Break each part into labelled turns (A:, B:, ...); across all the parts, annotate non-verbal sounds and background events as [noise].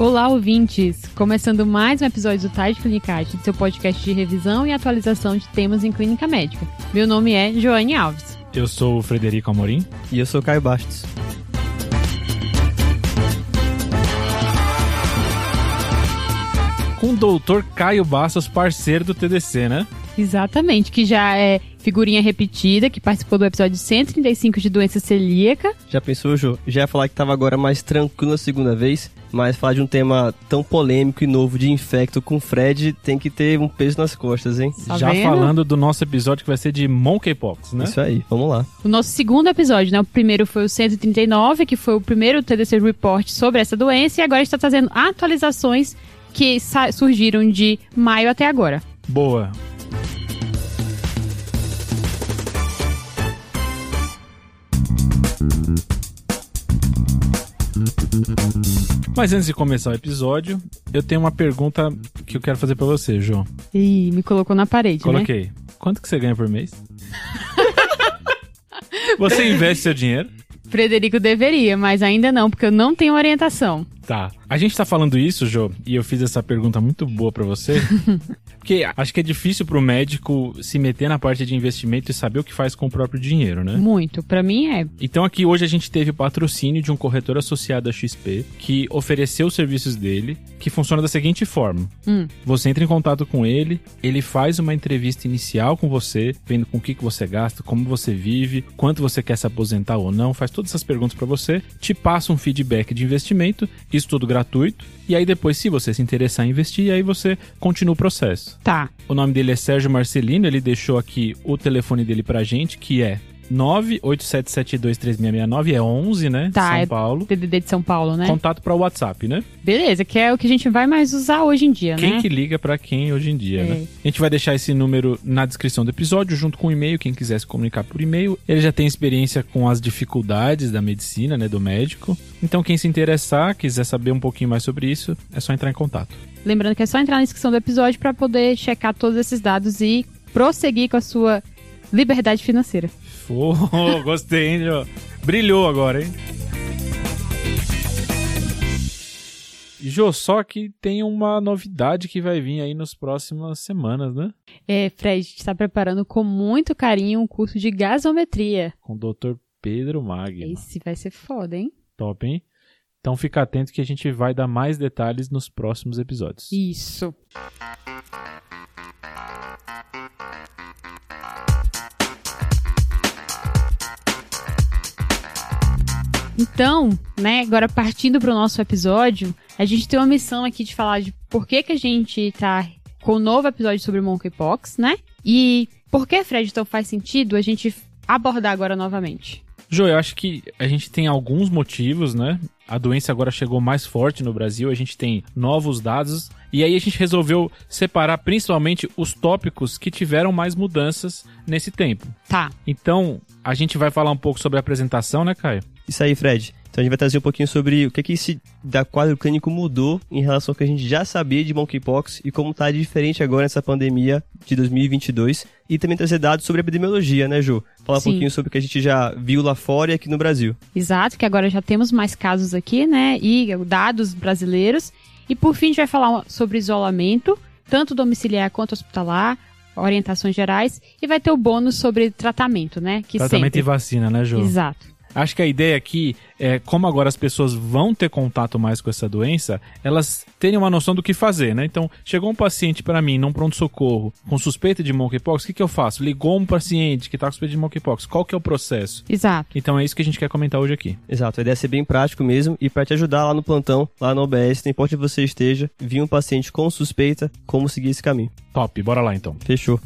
A: Olá, ouvintes! Começando mais um episódio do Tide Clinicate, seu podcast de revisão e atualização de temas em clínica médica. Meu nome é Joane Alves.
B: Eu sou o Frederico Amorim.
C: E eu sou o Caio Bastos.
B: Com o doutor Caio Bastos, parceiro do TDC, né?
A: Exatamente, que já é figurinha repetida, que participou do episódio 135 de doença celíaca.
C: Já pensou, Jô? Já ia falar que tava agora mais tranquilo na segunda vez, mas falar de um tema tão polêmico e novo de infecto com Fred tem que ter um peso nas costas, hein?
A: Tá
B: Já
A: vendo?
B: falando do nosso episódio que vai ser de Monkeypox, né?
C: Isso aí, vamos lá.
A: O nosso segundo episódio, né? O primeiro foi o 139, que foi o primeiro TDC Report sobre essa doença, e agora está trazendo atualizações que surgiram de maio até agora.
B: Boa. Mas antes de começar o episódio, eu tenho uma pergunta que eu quero fazer pra você, João.
A: Ih, me colocou na parede, né?
B: Coloquei. Quanto que você ganha por mês? [laughs] você investe seu dinheiro?
A: Frederico deveria, mas ainda não, porque eu não tenho orientação.
B: Tá. A gente tá falando isso, Jô, e eu fiz essa pergunta muito boa pra você. [laughs] porque acho que é difícil pro médico se meter na parte de investimento e saber o que faz com o próprio dinheiro, né?
A: Muito. Pra mim é.
B: Então aqui hoje a gente teve o patrocínio de um corretor associado à XP que ofereceu os serviços dele, que funciona da seguinte forma:
A: Hum.
B: você entra em contato com ele, ele faz uma entrevista inicial com você, vendo com o que, que você gasta, como você vive, quanto você quer se aposentar ou não, faz todas essas perguntas pra você, te passa um feedback de investimento, isso tudo gratuito, e aí depois, se você se interessar em investir, aí você continua o processo.
A: Tá.
B: O nome dele é Sérgio Marcelino, ele deixou aqui o telefone dele pra gente, que é 987723669, é 11, né?
A: Tá,
B: São
A: é-
B: Paulo.
A: DDD de São Paulo, né?
B: Contato pra WhatsApp, né?
A: Beleza, que é o que a gente vai mais usar hoje em dia,
B: Quem
A: né?
B: que liga pra quem hoje em dia,
A: É.
B: né? A gente vai deixar esse número na descrição do episódio, junto com o e-mail, quem quiser se comunicar por e-mail. Ele já tem experiência com as dificuldades da medicina, né, do médico. Então, quem se interessar, quiser saber um pouquinho mais sobre isso, é só entrar em contato.
A: Lembrando que é só entrar na descrição do episódio pra poder checar todos esses dados e prosseguir com a sua liberdade financeira.
B: Pô, [laughs] gostei, hein, Jô? Brilhou agora, hein? Jô, só que tem uma novidade que vai vir aí nas próximas semanas, né?
A: É, Fred, está preparando com muito carinho um curso de gasometria.
B: Com o Dr. Pedro Magno.
A: Esse vai ser foda, hein?
B: Top, hein? Então fica atento que a gente vai dar mais detalhes nos próximos episódios.
A: Isso. Então, né, agora partindo para o nosso episódio, a gente tem uma missão aqui de falar de por que, que a gente tá com o novo episódio sobre Monkeypox, né? E por que, Fred, então faz sentido a gente abordar agora novamente?
B: Jô, eu acho que a gente tem alguns motivos, né? A doença agora chegou mais forte no Brasil, a gente tem novos dados, e aí a gente resolveu separar principalmente os tópicos que tiveram mais mudanças nesse tempo.
A: Tá.
B: Então, a gente vai falar um pouco sobre a apresentação, né, Caio?
C: Isso aí, Fred. Então a gente vai trazer um pouquinho sobre o que que esse da quadro clínico mudou em relação ao que a gente já sabia de monkeypox e como tá diferente agora nessa pandemia de 2022 e também trazer dados sobre epidemiologia, né, Ju? Falar
A: Sim.
C: um pouquinho sobre o que a gente já viu lá fora e aqui no Brasil.
A: Exato, que agora já temos mais casos aqui, né? E dados brasileiros. E por fim, a gente vai falar sobre isolamento, tanto domiciliar quanto hospitalar, orientações gerais, e vai ter o bônus sobre tratamento, né? Que
B: Tratamento e
A: sempre.
B: vacina, né, Jô?
A: Exato.
B: Acho que a ideia aqui é, como agora as pessoas vão ter contato mais com essa doença, elas terem uma noção do que fazer, né? Então, chegou um paciente para mim num pronto-socorro com suspeita de monkeypox, o que, que eu faço? Ligou um paciente que tá com suspeita de monkeypox, qual que é o processo?
A: Exato.
B: Então é isso que a gente quer comentar hoje aqui.
C: Exato, a ideia é ser bem prático mesmo e para te ajudar lá no plantão, lá no OBS, não importa onde você esteja, vir um paciente com suspeita, como seguir esse caminho.
B: Top, bora lá então.
C: Fechou.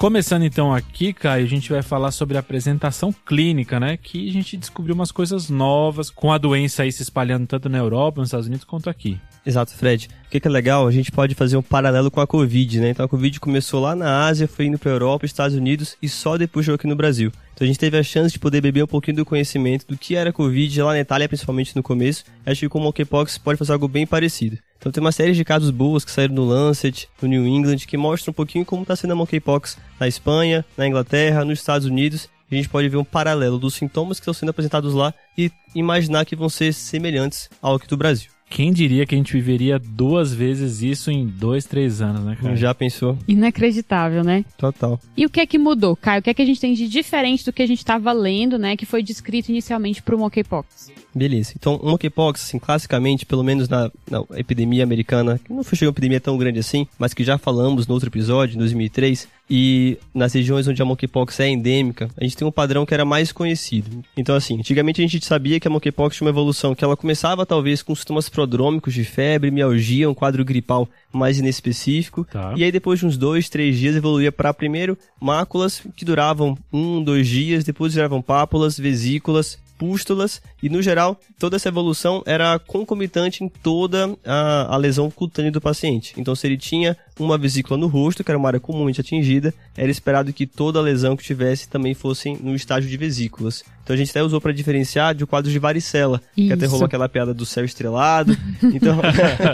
B: Começando então aqui, Caio, a gente vai falar sobre a apresentação clínica, né? Que a gente descobriu umas coisas novas com a doença aí se espalhando tanto na Europa, nos Estados Unidos, quanto aqui.
C: Exato, Fred. O que é legal? A gente pode fazer um paralelo com a Covid, né? Então a Covid começou lá na Ásia, foi indo para Europa, Estados Unidos e só depois chegou aqui no Brasil. Então a gente teve a chance de poder beber um pouquinho do conhecimento do que era a Covid lá na Itália, principalmente no começo. Acho que com o Monkeypox pode fazer algo bem parecido. Então tem uma série de casos boas que saíram no Lancet, no New England, que mostram um pouquinho como está sendo a Monkeypox na Espanha, na Inglaterra, nos Estados Unidos. a gente pode ver um paralelo dos sintomas que estão sendo apresentados lá e imaginar que vão ser semelhantes ao aqui do Brasil.
B: Quem diria que a gente viveria duas vezes isso em dois, três anos, né, cara?
C: Já pensou?
A: Inacreditável, né?
C: Total.
A: E o que é que mudou, Caio? O que é que a gente tem de diferente do que a gente estava lendo, né? Que foi descrito inicialmente para o monkeypox?
C: Beleza. Então, o monkeypox, assim, classicamente, pelo menos na, na epidemia americana, que não foi uma epidemia tão grande assim, mas que já falamos no outro episódio, em 2003, e nas regiões onde a monkeypox é endêmica, a gente tem um padrão que era mais conhecido. Então, assim, antigamente a gente sabia que a monkeypox tinha uma evolução que ela começava talvez com sintomas prodrômicos de febre, mialgia, um quadro gripal mais inespecífico,
B: Tá.
C: e aí depois de uns dois, três dias evoluía para primeiro máculas que duravam um, dois dias, depois viravam pápulas, vesículas, pústulas e no geral toda essa evolução era concomitante em toda a, a lesão cutânea do paciente. Então se ele tinha uma vesícula no rosto, que era uma área comumente atingida, era esperado que toda a lesão que tivesse também fosse no estágio de vesículas. Então a gente até usou para diferenciar de quadros de varicela, que até
A: Isso.
C: rolou aquela piada do céu estrelado. Então,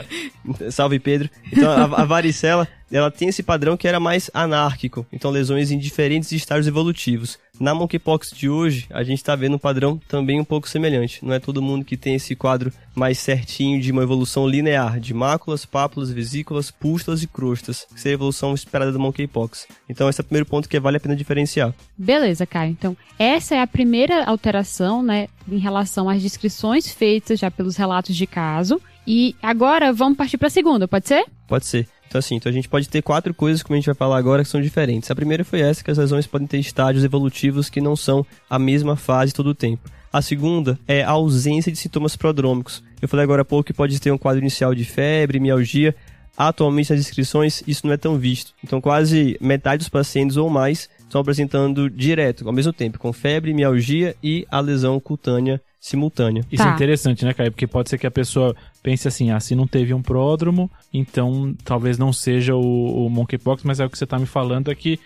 C: [laughs] salve Pedro. Então a, a varicela, ela tem esse padrão que era mais anárquico, então lesões em diferentes estágios evolutivos. Na monkeypox de hoje, a gente está vendo um padrão também um pouco semelhante. Não é todo mundo que tem esse quadro mais certinho de uma evolução linear, de máculas, pápulas, vesículas, pústulas e crostas, que seria a evolução esperada do monkeypox. Então esse é o primeiro ponto que vale a pena diferenciar.
A: Beleza, Caio. Então, essa é a primeira alteração, né, em relação às descrições feitas já pelos relatos de caso. E agora vamos partir para a segunda, pode ser?
C: Pode ser. Então, assim, então a gente pode ter quatro coisas, como a gente vai falar agora, que são diferentes. A primeira foi essa, que as lesões podem ter estágios evolutivos que não são a mesma fase todo o tempo. A segunda é a ausência de sintomas prodrômicos. Eu falei agora há pouco que pode ter um quadro inicial de febre, mialgia. Atualmente, nas descrições, isso não é tão visto. Então, quase metade dos pacientes ou mais estão apresentando direto, ao mesmo tempo, com febre, mialgia e a lesão cutânea simultânea.
B: Isso
A: Tá.
B: é interessante, né, Caio? Porque pode ser que a pessoa pense assim, ah, se não teve um pródromo, então talvez não seja o, o monkeypox, mas é o que você tá me falando é que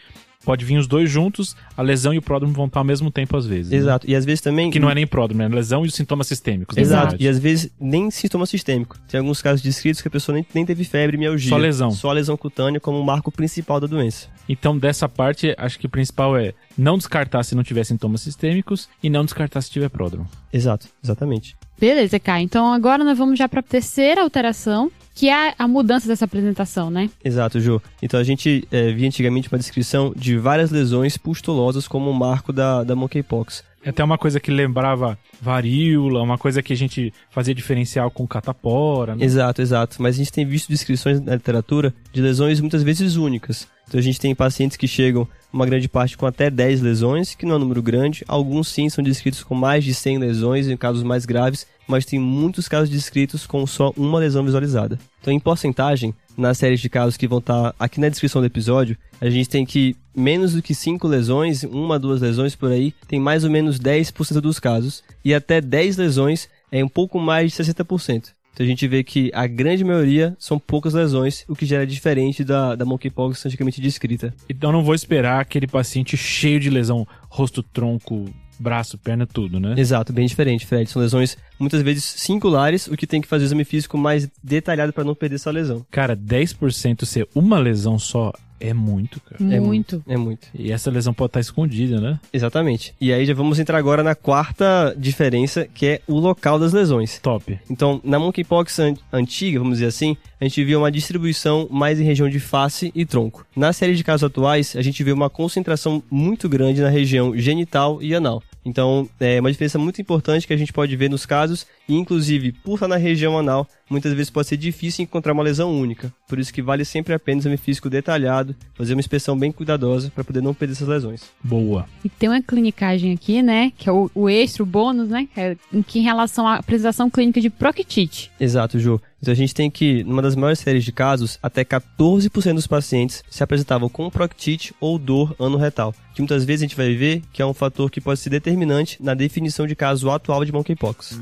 B: pode vir os dois juntos, a lesão e o pródromo vão estar ao mesmo tempo às vezes. né?
C: Exato. E às vezes também.
B: Que não é nem pródromo, é lesão e os sintomas sistêmicos.
C: Exato. E às vezes nem sintoma sistêmico. Tem alguns casos descritos que a pessoa nem, nem teve febre e mialgia.
B: Só lesão.
C: Só lesão cutânea como marco principal da doença.
B: Então, dessa parte, acho que o principal é não descartar se não tiver sintomas sistêmicos e não descartar se tiver pródromo.
C: Exato, exatamente.
A: Beleza, Caio. Então agora nós vamos já para a terceira alteração, que é a mudança dessa apresentação, né?
C: Exato, Jô. Então a gente eh, via antigamente uma descrição de várias lesões pustulosas como um marco da, da monkeypox.
B: É até uma coisa que lembrava varíola, uma coisa que a gente fazia diferencial com catapora, né?
C: Exato, exato. Mas a gente tem visto descrições na literatura de lesões muitas vezes únicas. Então a gente tem pacientes que chegam, uma grande parte com até 10 lesões, que não é um número grande. Alguns sim são descritos com mais de 100 lesões, em casos mais graves, mas tem muitos casos descritos com só uma lesão visualizada. Então, em porcentagem, nas séries de casos que vão estar aqui na descrição do episódio, a gente tem que menos do que 5 lesões, uma, duas lesões por aí, tem mais ou menos 10% dos casos, e até 10 lesões é um pouco mais de 60%. Então a gente vê que a grande maioria são poucas lesões, o que já é diferente da, da monkeypox antigamente descrita.
B: Então não vou esperar aquele paciente cheio de lesão, rosto, tronco, braço, perna, tudo, né?
C: Exato, bem diferente, Fred. São lesões muitas vezes singulares, o que tem que fazer o exame físico mais detalhado para não perder essa lesão.
B: Cara, 10% ser uma lesão só é muito, cara.
C: É
A: Muito.
C: É muito.
B: E essa lesão pode estar escondida, né?
C: Exatamente. E aí já vamos entrar agora na quarta diferença, que é o local das lesões.
B: Top.
C: Então, na monkeypox an antiga, vamos dizer assim, a gente vê uma distribuição mais em região de face e tronco. Na série de casos atuais, a gente vê uma concentração muito grande na região genital e anal. Então, é uma diferença muito importante que a gente pode ver nos casos, e inclusive, por estar na região anal, muitas vezes pode ser difícil encontrar uma lesão única. Por isso que vale sempre a pena o exame físico detalhado, fazer uma inspeção bem cuidadosa para poder não perder essas lesões.
B: Boa.
A: E tem uma clinicagem aqui, né? Que é o, o extra, o bônus, né? Que é em que em relação à apresentação clínica de proctite.
C: Exato, Ju. Então a gente tem que, numa das maiores séries de casos, até 14% dos pacientes se apresentavam com proctite ou dor anorretal, que muitas vezes a gente vai ver que é um fator que pode ser determinante na definição de caso atual de monkeypox.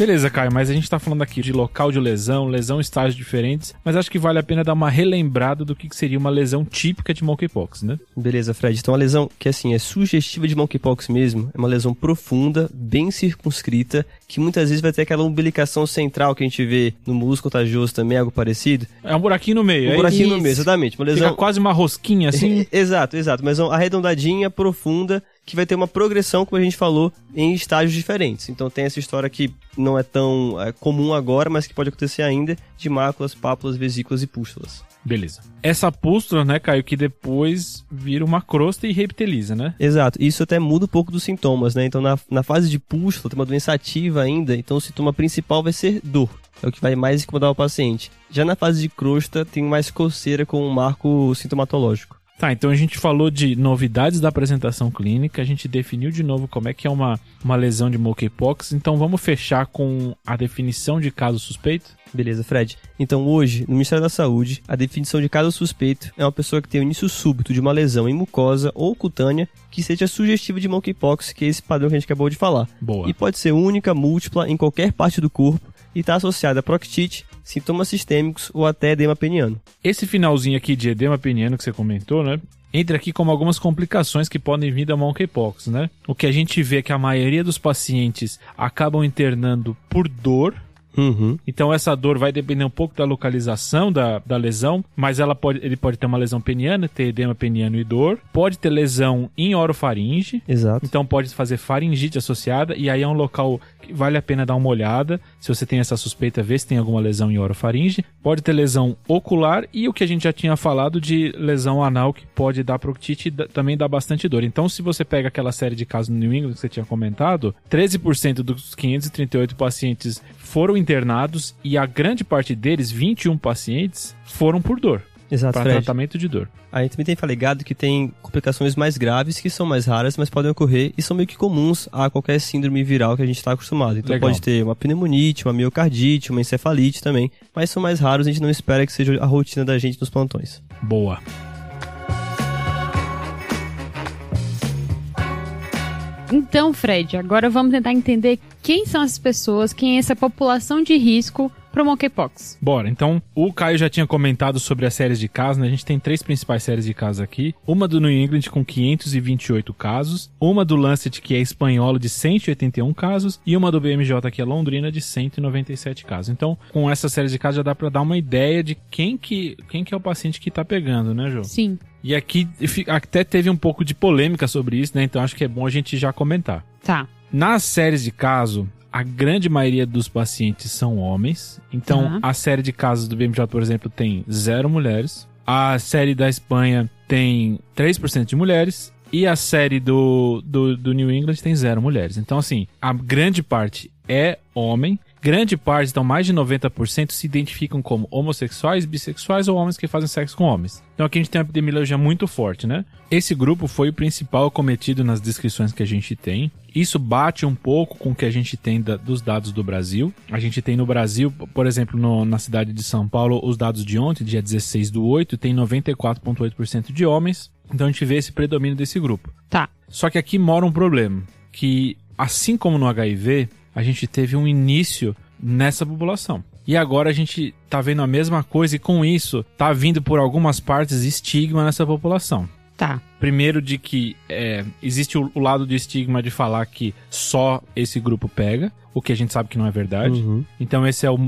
B: Beleza, Caio, mas a gente tá falando aqui de local de lesão, lesão em estágios diferentes, mas acho que vale a pena dar uma relembrada do que seria uma lesão típica de monkeypox, né?
C: Beleza, Fred. Então, a lesão que, assim, é sugestiva de monkeypox mesmo, é uma lesão profunda, bem circunscrita, que muitas vezes vai ter aquela umbilicação central que a gente vê no músculo contagioso também, algo parecido.
B: É um buraquinho no meio,
C: Um
B: é
C: buraquinho
A: isso.
C: no meio, exatamente. Uma lesão...
B: Fica quase uma rosquinha assim. [laughs]
C: exato, exato. Mas uma arredondadinha, profunda, que vai ter uma progressão, como a gente falou, em estágios diferentes. Então tem essa história que não é tão é, comum agora, mas que pode acontecer ainda, de máculas, pápulas, vesículas e pústulas.
B: Beleza. Essa pústula, né, Caio, que depois vira uma crosta e reptiliza, né?
C: Exato, isso até muda um pouco dos sintomas, né? Então na, na fase de pústula, tem uma doença ativa ainda, então o sintoma principal vai ser dor. É o que vai mais incomodar o paciente. Já na fase de crosta, tem mais coceira com um marco sintomatológico.
B: Tá, então a gente falou de novidades da apresentação clínica, a gente definiu de novo como é que é uma, uma lesão de monkeypox, então vamos fechar com a definição de caso suspeito?
C: Beleza, Fred. Então hoje, no Ministério da Saúde, a definição de caso suspeito é uma pessoa que tem o início súbito de uma lesão em mucosa ou cutânea que seja sugestiva de monkeypox, que é esse padrão que a gente acabou de falar.
B: Boa.
C: E pode ser única, múltipla, em qualquer parte do corpo e está associada a proctite, sintomas sistêmicos ou até edema peniano.
B: Esse finalzinho aqui de edema peniano que você comentou, né? Entra aqui como algumas complicações que podem vir da monkeypox, né? O que a gente vê é que a maioria dos pacientes acabam internando por dor,
C: Uhum.
B: Então essa dor vai depender um pouco da localização da, da lesão, mas ela pode, ele pode ter uma lesão peniana, ter edema peniano e dor. Pode ter lesão em orofaringe,
C: Exato.
B: então pode fazer faringite associada, e aí é um local que vale a pena dar uma olhada. Se você tem essa suspeita, ver se tem alguma lesão em orofaringe. Pode ter lesão ocular e o que a gente já tinha falado de lesão anal, que pode dar proctite e também dá bastante dor. Então, se você pega aquela série de casos no New England que você tinha comentado, 13% dos 538 pacientes foram internados e a grande parte deles, 21 pacientes, foram por dor,
C: Exato,
B: para
C: Fred.
B: tratamento de dor.
C: Aí também tem falegado que tem complicações mais graves, que são mais raras, mas podem ocorrer e são meio que comuns a qualquer síndrome viral que a gente está acostumado. Então
B: Legal.
C: pode ter uma pneumonite, uma miocardite, uma encefalite também, mas são mais raros, a gente não espera que seja a rotina da gente nos plantões.
B: Boa.
A: Então, Fred, agora vamos tentar entender quem são essas pessoas, quem é essa população de risco pro monkeypox.
B: Bora, então o Caio já tinha comentado sobre as séries de casos, né? A gente tem três principais séries de casos aqui. Uma do New England com 528 casos, uma do Lancet que é espanholo de 181 casos e uma do BMJ que é londrina de 197 casos. Então, com essa série de casos já dá pra dar uma ideia de quem que, quem que é o paciente que tá pegando, né, Jô?
A: Sim.
B: E aqui até teve um pouco de polêmica sobre isso, né? Então acho que é bom a gente já comentar.
A: Tá.
B: Nas séries de caso, a grande maioria dos pacientes são homens. Então,
A: Tá.
B: a série de casos do BMJ, por exemplo, tem zero mulheres. A série da Espanha tem 3% de mulheres. E a série do, do, do New England tem zero mulheres. Então, assim, a grande parte é homem. Grande parte, então mais de 90%, se identificam como homossexuais, bissexuais ou homens que fazem sexo com homens. Então aqui a gente tem uma epidemiologia muito forte, né? Esse grupo foi o principal cometido nas descrições que a gente tem. Isso bate um pouco com o que a gente tem da- dos dados do Brasil. A gente tem no Brasil, por exemplo, no- na cidade de São Paulo, os dados de ontem, dia 16 do 8, tem 94,8% de homens. Então a gente vê esse predomínio desse grupo.
A: Tá.
B: Só que aqui mora um problema, que assim como no HIV, a gente teve um início nessa população. E agora a gente tá vendo a mesma coisa e com isso tá vindo por algumas partes estigma nessa população.
A: Tá.
B: Primeiro de que é, existe o, o lado do estigma de falar que só esse grupo pega, o que a gente sabe que não é verdade.
C: Uhum.
B: Então esse é o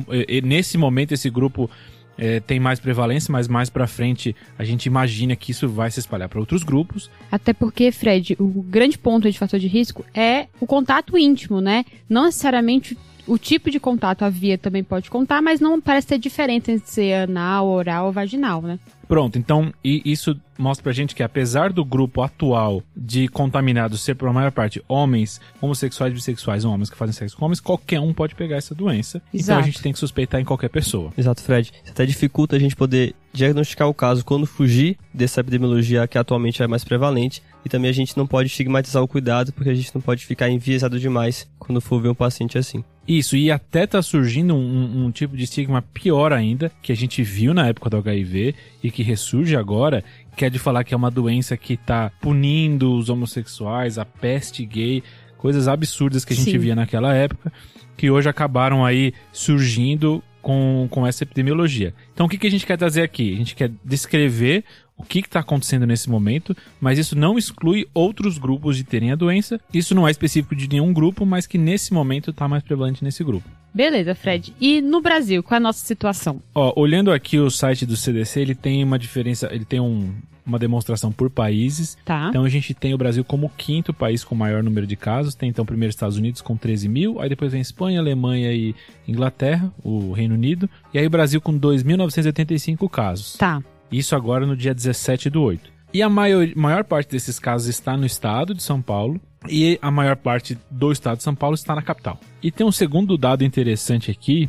B: nesse momento esse grupo é, tem mais prevalência, mas mais pra frente a gente imagina que isso vai se espalhar para outros grupos.
A: Até porque, Fred, o grande ponto de fator de risco é o contato íntimo, né? Não necessariamente o tipo de contato, a via também pode contar, mas não parece ter diferença entre ser anal, oral ou vaginal, né?
B: Pronto, então e isso mostra pra gente que apesar do grupo atual de contaminados ser por maior parte homens, homossexuais, bissexuais ou homens que fazem sexo com homens, qualquer um pode pegar essa doença. Então a
A: Exato.
B: gente tem que suspeitar em qualquer pessoa.
C: Exato, Fred. Isso até dificulta a gente poder diagnosticar o caso quando fugir dessa epidemiologia que atualmente é mais prevalente. E também a gente não pode estigmatizar o cuidado, porque a gente não pode ficar enviesado demais quando for ver um paciente assim.
B: Isso, e até tá surgindo um, um- tipo de estigma pior ainda, que a gente viu na época do HIV e que ressurge agora, que é de falar que é uma doença que tá punindo os homossexuais, a peste gay, coisas absurdas que a gente
A: Sim.
B: via naquela época, que hoje acabaram aí surgindo com, com essa epidemiologia. Então, o que, que a gente quer trazer aqui? A gente quer descrever o que está acontecendo nesse momento, mas isso não exclui outros grupos de terem a doença. Isso não é específico de nenhum grupo, mas que nesse momento está mais prevalente nesse grupo.
A: Beleza, Fred. E no Brasil, qual é a nossa situação?
B: Ó, olhando aqui o site do CDC, ele tem uma diferença, ele tem um, uma demonstração por países.
A: Tá.
B: Então a gente tem o Brasil como o quinto país com maior número de casos. Tem então primeiro Estados Unidos com 13 mil, aí depois vem Espanha, Alemanha e Inglaterra, o Reino Unido. E aí o Brasil com 2.985 casos.
A: Tá.
B: Isso agora no dia 17 do 8. E a maior, maior parte desses casos está no estado de São Paulo. E a maior parte do estado de São Paulo está na capital. E tem um segundo dado interessante aqui,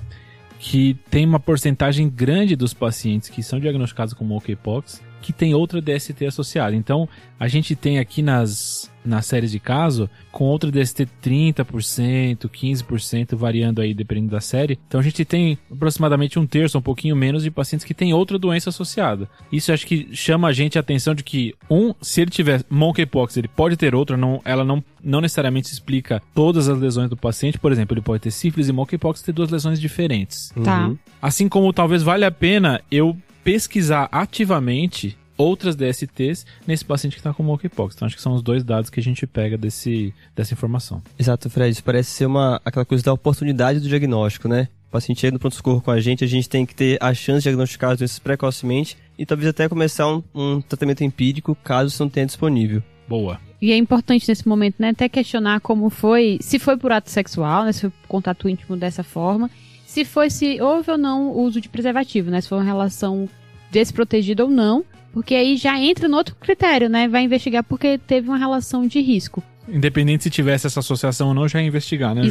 B: que tem uma porcentagem grande dos pacientes que são diagnosticados com monkeypox que tem outra DST associada. Então, a gente tem aqui nas, nas séries de caso, com outra DST 30%, 15%, variando aí dependendo da série. Então, a gente tem aproximadamente um terço, um pouquinho menos de pacientes que têm outra doença associada. Isso acho que chama a gente a atenção de que, um, se ele tiver monkeypox, ele pode ter outra, não, ela não, não necessariamente explica todas as lesões do paciente. Por exemplo, ele pode ter sífilis e monkeypox ter duas lesões diferentes.
A: Tá.
C: Uhum.
B: Assim como talvez valha a pena eu pesquisar ativamente outras DSTs nesse paciente que está com monkeypox. Então acho que são os dois dados que a gente pega desse, dessa informação.
C: Exato, Fred. Isso parece ser uma, aquela coisa da oportunidade do diagnóstico, né? O paciente chega no pronto-socorro com a gente, a gente tem que ter a chance de diagnosticar as doenças precocemente e talvez até começar um, um tratamento empírico caso isso não tenha disponível.
B: Boa.
A: E é importante nesse momento, né, até questionar como foi, se foi por ato sexual, né, se foi por contato íntimo dessa forma, se foi se houve ou não o uso de preservativo, né, se foi uma relação desprotegida ou não, porque aí já entra no outro critério, né, vai investigar porque teve uma relação de risco.
B: Independente se tivesse essa associação ou não, já é investigar, né, João?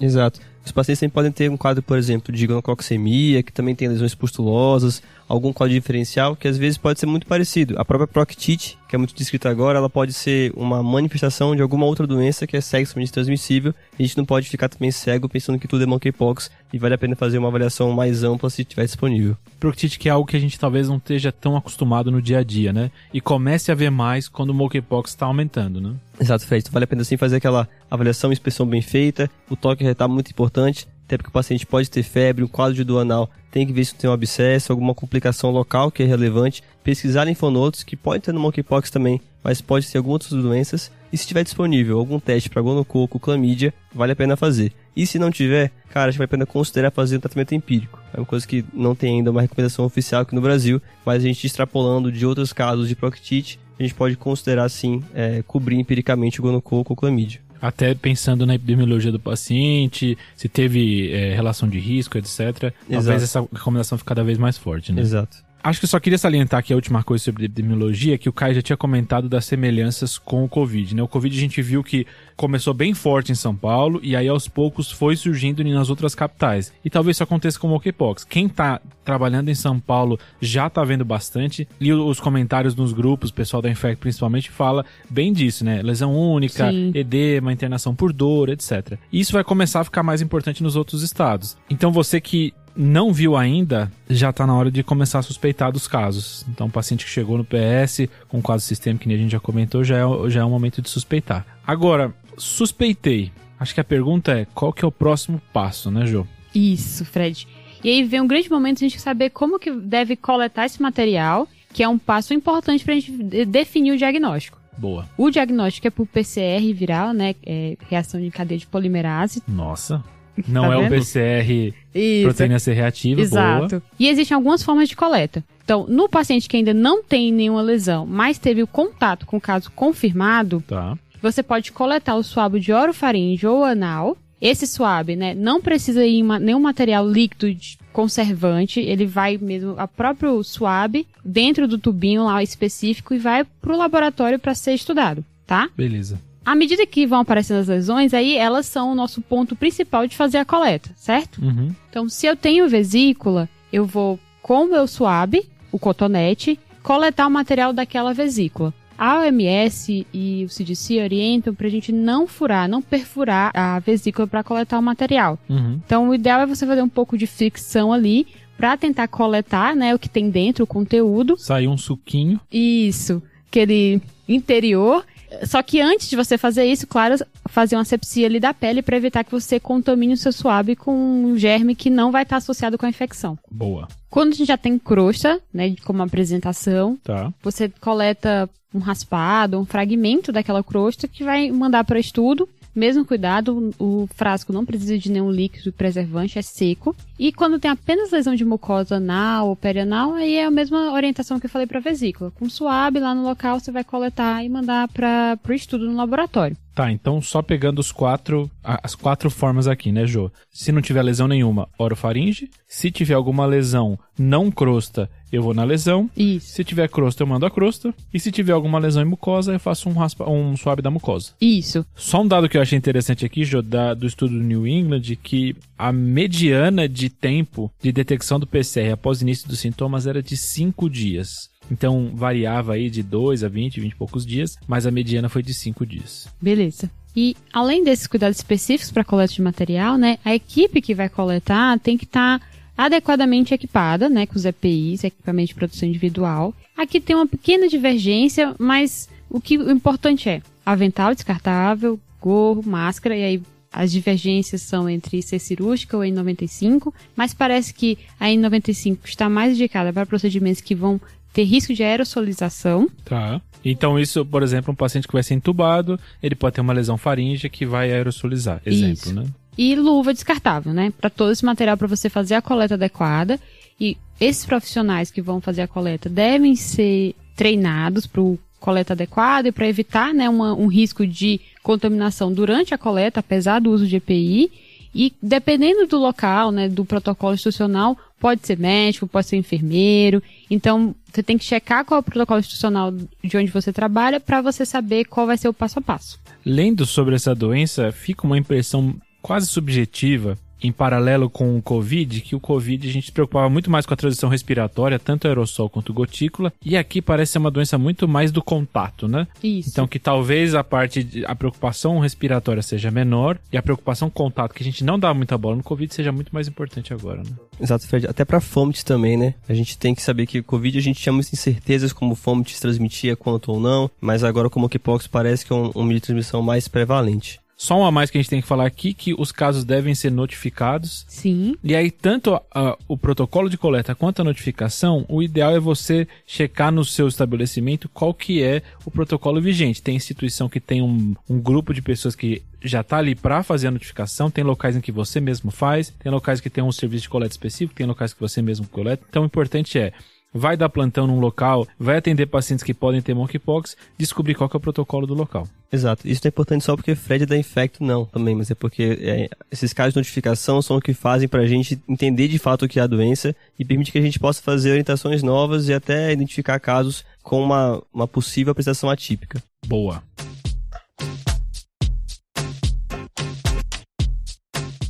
A: Exato.
C: Os pacientes também podem ter um quadro, por exemplo, de gonococcemia, que também tem lesões pustulosas, algum quadro diferencial, que às vezes pode ser muito parecido. A própria proctite, que é muito descrita agora, ela pode ser uma manifestação de alguma outra doença que é sexualmente transmissível. A gente não pode ficar também cego pensando que tudo é monkeypox e vale a pena fazer uma avaliação mais ampla se estiver disponível.
B: Proctite que é algo que a gente talvez não esteja tão acostumado no dia a dia, né? E comece a ver mais quando o monkeypox está aumentando, né?
C: Exato, Fred. Então vale a pena sim fazer aquela avaliação e inspeção bem feita. O toque retal é muito importante, até porque o paciente pode ter febre, um quadro de dor anal, tem que ver se tem um abscesso, alguma complicação local que é relevante. Pesquisar linfonodos, que pode ter no monkeypox também, mas pode ter algumas outras doenças. E se tiver disponível algum teste para gonococo, clamídia, vale a pena fazer. E se não tiver, cara, acho que vale a pena considerar fazer um tratamento empírico. É uma coisa que não tem ainda uma recomendação oficial aqui no Brasil, mas a gente extrapolando de outros casos de proctite, a gente pode considerar sim é, cobrir empiricamente o gonococo ou clamídia.
B: Até pensando na epidemiologia do paciente, se teve é, relação de risco, etc. Talvez essa recomendação fique cada vez mais forte, né?
C: Exato.
B: Acho que só queria salientar aqui a última coisa sobre epidemiologia, que o Caio já tinha comentado das semelhanças com o Covid, né? O Covid a gente viu que começou bem forte em São Paulo e aí aos poucos foi surgindo nas outras capitais. E talvez isso aconteça com o monkeypox. Quem tá trabalhando em São Paulo já tá vendo bastante. E os comentários nos grupos, o pessoal da Infect principalmente fala bem disso, né? Lesão única,
A: Sim.
B: edema, internação por dor, etc. E isso vai começar a ficar mais importante nos outros estados. Então você que não viu ainda, já está na hora de começar a suspeitar dos casos. Então, o paciente que chegou no PS com quadro sistêmico, que a gente já comentou, já é, já é o momento de suspeitar. Agora, suspeitei. Acho que a pergunta é, qual que é o próximo passo, né, Jô?
A: Isso, Fred. E aí vem um grande momento a gente saber como que deve coletar esse material, que é um passo importante para a gente de- definir o diagnóstico.
B: Boa.
A: O diagnóstico é por PCR viral, né? É reação de cadeia de polimerase.
B: Nossa. Não
A: Tá
B: é o? PCR
A: Isso.
B: proteína C reativa,
A: Exato.
B: boa.
A: E existem algumas formas de coleta. Então, no paciente que ainda não tem nenhuma lesão, mas teve o contato com o caso confirmado,
B: Tá.
A: você pode coletar o suabo de orofaringe ou anal. Esse suave, né, não precisa ir em ma- nenhum material líquido de conservante, ele vai mesmo a próprio suave dentro do tubinho lá específico e vai pro laboratório para ser estudado, tá?
B: Beleza.
A: À medida que vão aparecendo as lesões, aí elas são o nosso ponto principal de fazer a coleta, certo?
B: Uhum.
A: Então, se eu tenho vesícula, eu vou com o meu suave, o cotonete, coletar o material daquela vesícula. A OMS e o CDC orientam para a gente não furar, não perfurar a vesícula para coletar o material.
B: Uhum.
A: Então, o ideal é você fazer um pouco de fricção ali para tentar coletar, né, o que tem dentro, o conteúdo.
B: Saiu um suquinho.
A: Isso, aquele interior. Só que antes de você fazer isso, claro, fazer uma asepsia ali da pele para evitar que você contamine o seu suave com um germe que não vai estar associado com a infecção.
B: Boa.
A: Quando a gente já tem crosta, né, como apresentação,
B: Tá.
A: você coleta um raspado, um fragmento daquela crosta que vai mandar para estudo. Mesmo cuidado, o frasco não precisa de nenhum líquido preservante, é seco. E quando tem apenas lesão de mucosa anal ou perianal, aí é a mesma orientação que eu falei para vesícula. Com suave lá no local, você vai coletar e mandar para o estudo no laboratório.
B: Tá, então só pegando os quatro, as quatro formas aqui, né, Jô? Se não tiver lesão nenhuma, orofaringe. Se tiver alguma lesão não crosta, eu vou na lesão.
A: Isso.
B: Se tiver crosta, eu mando a crosta. E se tiver alguma lesão em mucosa, eu faço um, raspa, um suave da mucosa.
A: Isso.
B: Só um dado que eu achei interessante aqui, Jô, da- do estudo do New England, que a mediana de tempo de detecção do PCR após o início dos sintomas era de 5 dias. Então variava aí de 2 a 20, 20 e poucos dias, mas a mediana foi de 5 dias.
A: Beleza. E além desses cuidados específicos para coleta de material, né, a equipe que vai coletar tem que estar adequadamente equipada, né, com os EPIs, equipamento de produção individual. Aqui tem uma pequena divergência, mas o que o importante é avental descartável, gorro, máscara, e aí as divergências são entre ser cirúrgica ou N95, mas parece que a N95 está mais indicada para procedimentos que vão ter risco de aerosolização,
B: Tá. Então isso, por exemplo, um paciente que vai ser entubado, ele pode ter uma lesão faríngea que vai aerosolizar. Exemplo,
A: Isso.
B: né?
A: e luva descartável, né? Para todo esse material para você fazer a coleta adequada. E esses profissionais que vão fazer a coleta devem ser treinados para coleta adequada e para evitar né, uma- um risco de contaminação durante a coleta, apesar do uso de EPI. E dependendo do local, né, do protocolo institucional, pode ser médico, pode ser enfermeiro. Então, você tem que checar qual é o protocolo institucional de onde você trabalha para você saber qual vai ser o passo a passo.
B: Lendo sobre essa doença, fica uma impressão quase subjetiva, em paralelo com o Covid, que o Covid a gente se preocupava muito mais com a transição respiratória, tanto aerossol quanto gotícula, e aqui parece ser uma doença muito mais do contato, né?
A: Isso.
B: Então que talvez a parte de, a preocupação respiratória seja menor e a preocupação contato, que a gente não dá muita bola no Covid, seja muito mais importante agora, né?
C: Exato, Fred. Até pra fomites também, né? A gente tem que saber que o Covid a gente tinha muitas incertezas como fomites transmitia quanto ou não, mas agora como o monkeypox parece que é um, um meio de transmissão mais prevalente.
B: Só um a mais que a gente tem que falar aqui, que os casos devem ser notificados
A: Sim.
B: E aí, tanto a- o protocolo de coleta quanto a notificação, o ideal é você checar no seu estabelecimento qual que é o protocolo vigente. Tem instituição que tem um, um grupo de pessoas que já está ali para fazer a notificação, tem locais em que você mesmo faz, tem locais que tem um serviço de coleta específico, tem locais que você mesmo coleta. Então, o importante é vai dar plantão num local, vai atender pacientes que podem ter monkeypox, descobrir qual é o protocolo do local.
C: Exato. Isso não é importante só porque Fred é da infecto, não, também, mas é porque é, esses casos de notificação são o que fazem pra gente entender de fato o que é a doença e permite que a gente possa fazer orientações novas e até identificar casos com uma, uma possível apresentação atípica.
B: Boa.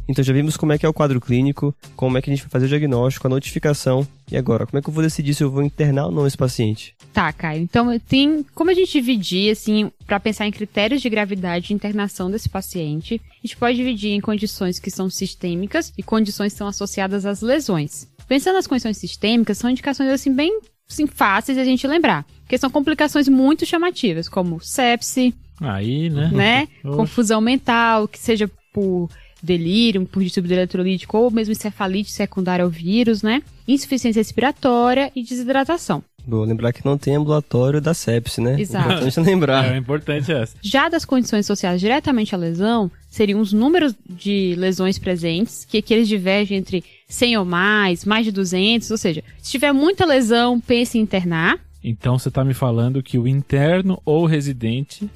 C: Então já vimos como é que é o quadro clínico, como é que a gente vai fazer o diagnóstico, a notificação. E agora, como é que eu vou decidir se eu vou internar ou não esse paciente?
A: Tá, Caio. Então, tem como a gente dividir, assim, para pensar em critérios de gravidade de internação desse paciente. A gente pode dividir em condições que são sistêmicas e condições que são associadas às lesões. Pensando nas condições sistêmicas, são indicações, assim, bem assim, fáceis de a gente lembrar. Porque são complicações muito chamativas, como sepse,
B: Aí, né?
A: né? Confusão mental, que seja por delírio, por distúrbio eletrolítico ou mesmo encefalite secundária ao vírus, né? Insuficiência respiratória e desidratação.
C: Vou lembrar que não tem ambulatório da sepse, né?
A: Exato.
C: Importante lembrar.
B: É importante essa.
A: Já das condições associadas diretamente à lesão, seriam os números de lesões presentes, que aqui eles divergem entre 100 ou mais, mais de 200, ou seja, se tiver muita lesão, pense em internar.
B: Então você tá me falando que o interno ou o residente,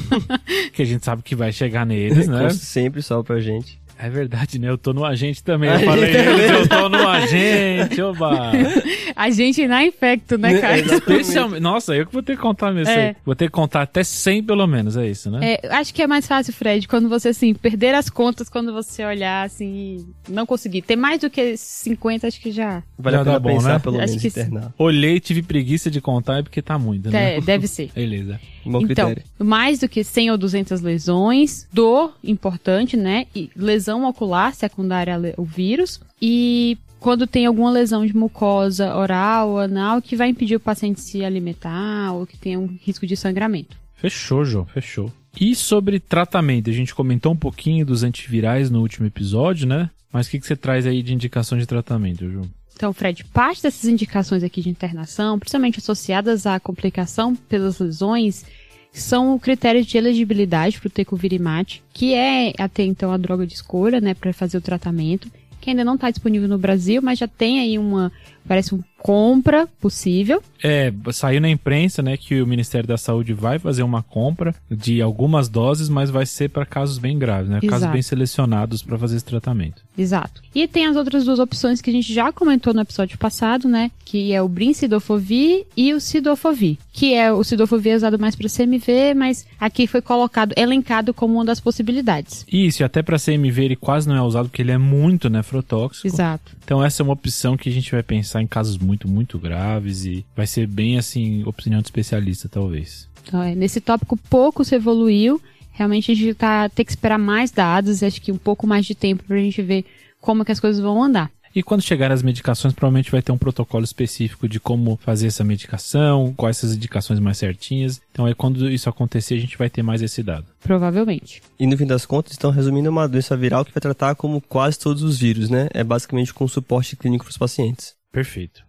B: [laughs] que a gente sabe que vai chegar neles, né?
C: Consta Sempre só pra gente.
B: É verdade, né? Eu tô no agente também. Eu falei eu tô no agente, oba! [laughs]
A: A gente na infecto, né, cara?
B: Especialmente. Nossa, eu que vou ter que contar mesmo
A: É.
B: Vou ter que contar até 100 pelo menos, é isso, né?
A: É, acho que é mais fácil, Fred, quando você, assim, perder as contas, quando você olhar, assim, e não conseguir. Ter mais do que 50, acho que já.
C: Vale
B: Já
C: a pena
B: bom,
C: pensar
B: né?
C: pelo
A: Acho
C: menos
A: que
C: internar.
B: Olhei, tive preguiça de contar, é porque tá muito, né?
A: É, deve ser. [laughs]
B: Beleza.
C: Bom
A: então,
C: critério.
A: mais do que 100 ou 200 lesões, dor importante, né? E lesão ocular secundária ao vírus. E quando tem alguma lesão de mucosa oral ou anal que vai impedir o paciente se alimentar ou que tenha um risco de sangramento.
B: Fechou, João, fechou. E sobre tratamento, a gente comentou um pouquinho dos antivirais no último episódio, né? Mas o que, que você traz aí de indicação de tratamento, João?
A: Então, Fred, parte dessas indicações aqui de internação, principalmente associadas à complicação pelas lesões, são critérios de elegibilidade para o tecovirimat, que é até então a droga de escolha, né, para fazer o tratamento, que ainda não está disponível no Brasil, mas já tem aí uma, parece uma compra possível.
B: É, saiu na imprensa, né, que o Ministério da Saúde vai fazer uma compra de algumas doses, mas vai ser para casos bem graves, né,
A: Exato.
B: casos bem selecionados para fazer esse tratamento.
A: Exato. E tem as outras duas opções que a gente já comentou no episódio passado, né? Que é o Brincidofovir e o Sidofovir. Que é o Sidofovir é usado mais para CMV, mas aqui foi colocado, elencado como uma das possibilidades.
B: Isso, e até para CMV ele quase não é usado porque ele é muito nefrotóxico.
A: Exato.
B: Então essa é uma opção que a gente vai pensar em casos muito, muito graves e vai ser bem assim, opinião de especialista talvez.
A: Então, é, nesse tópico pouco se evoluiu. Realmente a gente tá, tem que esperar mais dados, acho que um pouco mais de tempo pra gente ver como que as coisas vão andar.
B: E quando chegar as medicações, provavelmente vai ter um protocolo específico de como fazer essa medicação, quais essas indicações mais certinhas. Então aí quando isso acontecer, a gente vai ter mais esse dado.
A: Provavelmente.
C: E no fim das contas, estão resumindo uma doença viral que vai tratar como quase todos os vírus, né? É basicamente com suporte clínico para os pacientes.
B: Perfeito.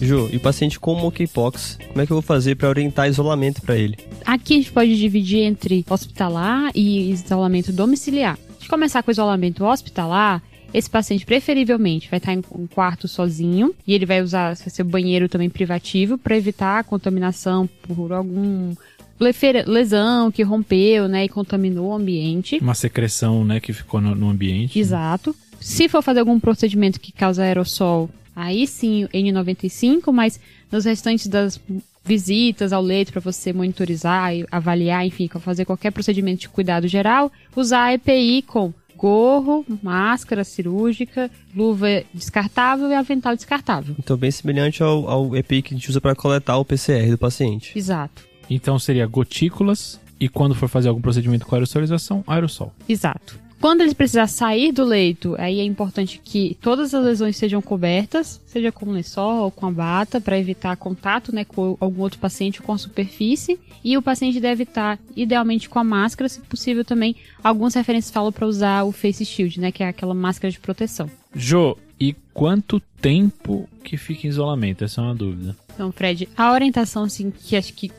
C: Ju, e o paciente com monkeypox, como é que eu vou fazer para orientar isolamento para ele?
A: Aqui a gente pode dividir entre hospitalar e isolamento domiciliar. De começar com o isolamento hospitalar, esse paciente preferivelmente vai estar em um quarto sozinho e ele vai usar seu banheiro também privativo para evitar a contaminação por algum lesão que rompeu, né, e contaminou o ambiente.
B: Uma secreção, né, que ficou no, no ambiente.
A: Exato. Se for fazer algum procedimento que causa aerossol, aí sim o N95, mas nos restantes das visitas ao leito para você monitorizar e avaliar, enfim, fazer qualquer procedimento de cuidado geral, usar a EPI com gorro, máscara cirúrgica, luva descartável e avental descartável.
C: Então, bem semelhante ao, ao EPI que a gente usa para coletar o PCR do paciente.
A: Exato.
B: Então seria gotículas e quando for fazer algum procedimento com aerosolização, aerossol.
A: Exato. Quando ele precisar sair do leito, aí é importante que todas as lesões sejam cobertas, seja com lençol ou com a bata, para evitar contato né, com algum outro paciente com a superfície. E o paciente deve estar, idealmente, com a máscara, se possível também. Algumas referências falam para usar o face shield, né, que é aquela máscara de proteção.
B: Jo, e quanto tempo que fica em isolamento? Essa é uma dúvida.
A: Então, Fred, a orientação, assim, que acho que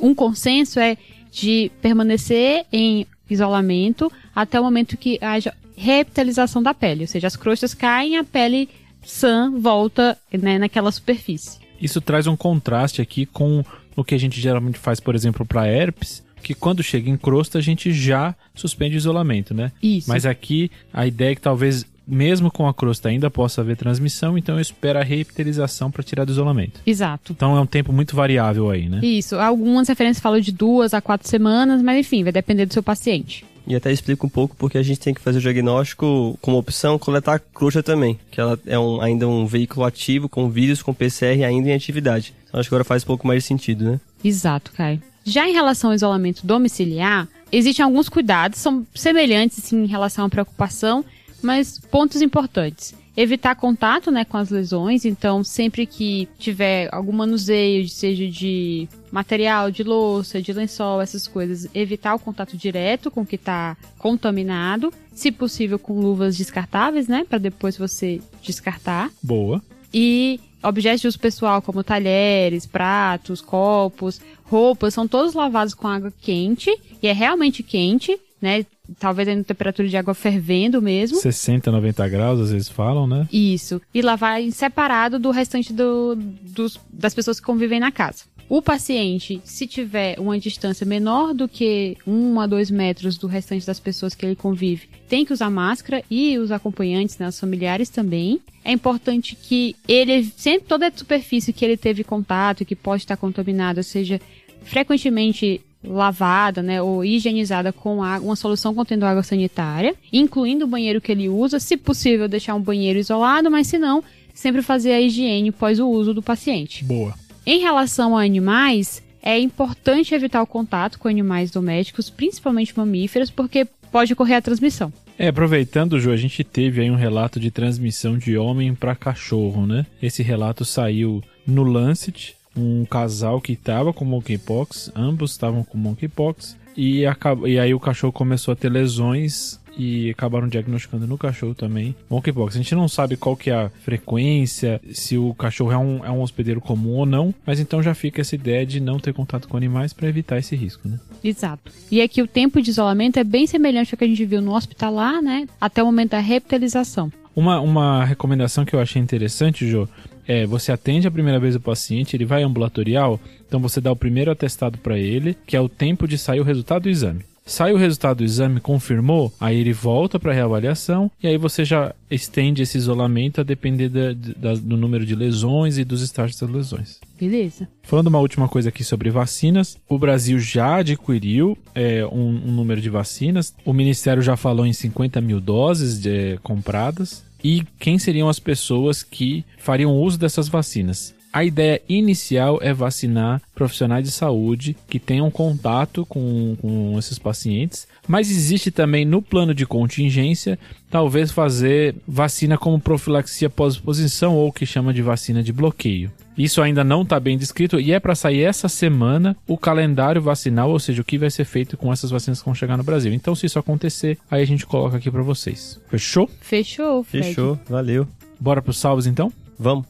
A: um consenso é de permanecer em isolamento até o momento que haja revitalização da pele, ou seja, as crostas caem, a pele sã volta né, naquela superfície.
B: Isso traz um contraste aqui com o que a gente geralmente faz, por exemplo, para herpes, que quando chega em crosta a gente já suspende o isolamento, né?
A: Isso.
B: Mas aqui a ideia é que talvez mesmo com a crosta ainda possa haver transmissão, então eu espero a reepitelização para tirar do isolamento.
A: Exato.
B: Então é um tempo muito variável aí, né?
A: Isso. Algumas referências falam de duas a quatro semanas, mas enfim, vai depender do seu paciente.
C: E até explica um pouco porque a gente tem que fazer o diagnóstico como opção coletar a crosta também, que ela é um- ainda um veículo ativo com vírus, com PCR ainda em atividade. Então acho que agora faz um pouco mais de sentido, né?
A: Exato, Caio. Já em relação ao isolamento domiciliar, existem alguns cuidados, são semelhantes assim, em relação à preocupação, mas pontos importantes. Evitar contato né, com as lesões, então sempre que tiver algum manuseio, seja de material, de louça, de lençol, essas coisas, evitar o contato direto com o que está contaminado, se possível com luvas descartáveis, né, para depois você descartar.
B: Boa.
A: e objetos de uso pessoal como talheres, pratos, copos, roupas, são todos lavados com água quente. E é realmente quente, né? Talvez em temperatura de água fervendo mesmo.
B: 60, 90 graus, às vezes falam, né?
A: Isso. E lavar separado do restante do- dos- das pessoas que convivem na casa. O paciente, se tiver uma distância menor do que um a dois metros do restante das pessoas que ele convive, tem que usar máscara e os acompanhantes, né, os familiares também. É importante que ele, sempre toda a superfície que ele teve contato e que pode estar contaminada, seja frequentemente lavada, né, ou higienizada com água, uma solução contendo água sanitária, incluindo o banheiro que ele usa, se possível deixar um banheiro isolado, mas se não, sempre fazer a higiene pós o uso do paciente.
B: Boa.
A: Em relação a animais, é importante evitar o contato com animais domésticos, principalmente mamíferos, porque pode ocorrer a transmissão.
B: É, aproveitando, Ju, a gente teve aí um relato de transmissão de homem para cachorro, né? Esse relato saiu no Lancet, um casal que estava com monkeypox, ambos estavam com monkeypox, e, e aí o cachorro começou a ter lesões e acabaram diagnosticando no cachorro também monkeypox. A gente não sabe qual que é a frequência, se o cachorro é um, é um hospedeiro comum ou não, mas então já fica essa ideia de não ter contato com animais para evitar esse risco, né?
A: Exato. E aqui o tempo de isolamento é bem semelhante ao que a gente viu no hospitalar, né? Até o momento da repitalização.
B: Uma, uma recomendação que eu achei interessante, Jo, é você atende a primeira vez o paciente, ele vai ambulatorial, então você dá o primeiro atestado para ele, que é o tempo de sair o resultado do exame. Sai o resultado do exame, confirmou, aí ele volta para reavaliação e aí você já estende esse isolamento a depender da, da, do número de lesões e dos estágios das lesões.
A: Beleza.
B: Falando uma última coisa aqui sobre vacinas, o Brasil já adquiriu é, um, um, número de vacinas, o Ministério já falou em 50 mil doses de, é, compradas. E quem seriam as pessoas que fariam uso dessas vacinas? A ideia inicial é vacinar profissionais de saúde que tenham contato com, com esses pacientes, mas existe também no plano de contingência talvez fazer vacina como profilaxia pós-exposição ou o que chama de vacina de bloqueio. Isso ainda não está bem descrito e é para sair essa semana o calendário vacinal, ou seja, o que vai ser feito com essas vacinas que vão chegar no Brasil. Então, se isso acontecer, aí a gente coloca aqui para vocês. Fechou?
A: Fechou,
C: Fred. Fechou, valeu.
B: Bora para os salvos então?
C: Vamos.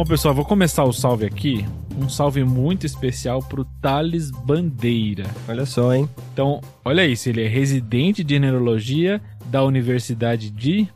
B: Bom, pessoal, vou começar o salve aqui. Um salve muito especial pro Thales Bandeira.
C: Olha só, hein?
B: Então, olha isso, ele é residente de neurologia da Universidade de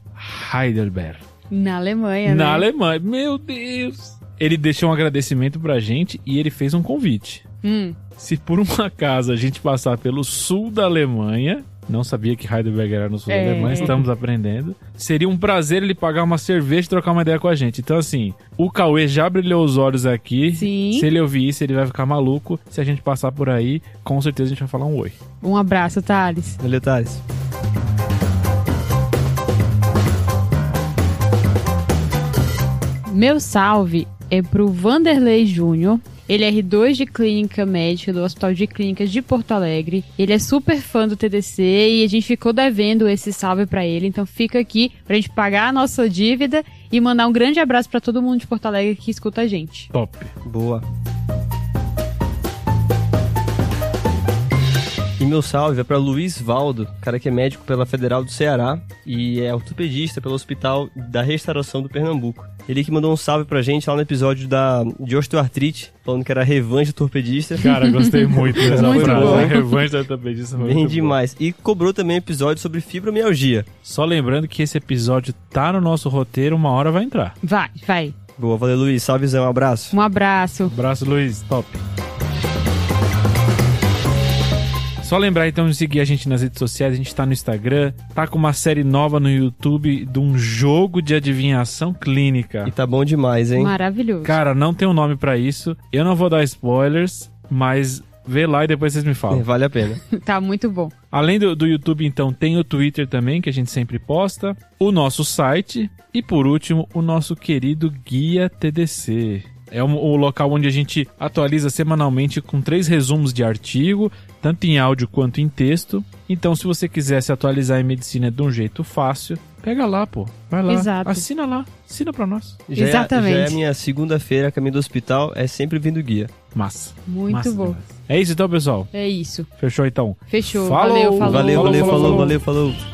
B: Heidelberg.
A: Na Alemanha,
B: Na
A: né?
B: Alemanha. Meu Deus! Ele deixou um agradecimento pra gente e ele fez um convite.
A: Hum.
B: Se por um [laughs] acaso a gente passar pelo sul da Alemanha, não sabia que Heidelberg era no sul
A: É.
B: da Alemanha, estamos aprendendo. Seria um prazer ele pagar uma cerveja e trocar uma ideia com a gente. Então, assim, o Cauê já brilhou os olhos aqui.
A: Sim.
B: Se ele ouvir isso, ele vai ficar maluco. Se a gente passar por aí, com certeza a gente vai falar um oi.
A: Um abraço, Thales.
C: Valeu, Thales.
A: Meu salve é pro Vanderlei Júnior. Ele é R2 de clínica médica do Hospital de Clínicas de Porto Alegre. Ele é super fã do TDC e a gente ficou devendo esse salve pra ele. Então fica aqui pra gente pagar a nossa dívida e mandar um grande abraço pra todo mundo de Porto Alegre que escuta a gente.
B: Top.
C: Boa. E meu salve é para Luiz Valdo, cara que é médico pela Federal do Ceará e é ortopedista pelo Hospital da Restauração do Pernambuco. Ele que mandou um salve pra gente lá no episódio da, de osteoartrite, falando que era revanche do ortopedista.
B: Cara, gostei [laughs] muito dessa
A: Muito
B: frase.
A: bom.
B: A revanche da ortopedista foi
C: Bem demais. E cobrou também um episódio sobre fibromialgia.
B: Só lembrando que esse episódio tá no nosso roteiro, uma hora vai entrar.
A: Vai, vai.
C: Boa, valeu Luiz, salvezão, um abraço.
A: Um abraço.
B: Abraço, Luiz. Top. Só lembrar então de seguir a gente nas redes sociais, a gente tá no Instagram, tá com uma série nova no YouTube de um jogo de adivinhação clínica.
C: E tá bom demais, hein?
A: Maravilhoso.
B: Cara, não tem um nome pra isso. Eu não vou dar spoilers, mas vê lá e depois vocês me falam.
C: Vale a pena. [laughs]
A: Tá muito bom.
B: Além do, do YouTube, então, tem o Twitter também, que a gente sempre posta, o nosso site e, por último, o nosso querido Guia TDC. É o, o local onde a gente atualiza semanalmente com três resumos de artigo, tanto em áudio quanto em texto. Então, se você quiser se atualizar em medicina de um jeito fácil, pega lá, pô. Vai lá.
A: Exato.
B: Assina lá. Assina pra nós.
C: Já é-
A: Exatamente.
C: já é a minha segunda-feira, caminho do hospital, é sempre vindo guia.
B: Massa.
A: Muito
B: Massa
A: bom.
B: demais. É isso então, pessoal.
A: É isso.
B: Fechou então.
A: Fechou.
B: Falou.
A: Valeu, falou.
C: Valeu,
B: Falou,
C: valeu,
B: falou,
C: falou,
B: falou.
C: valeu, falou.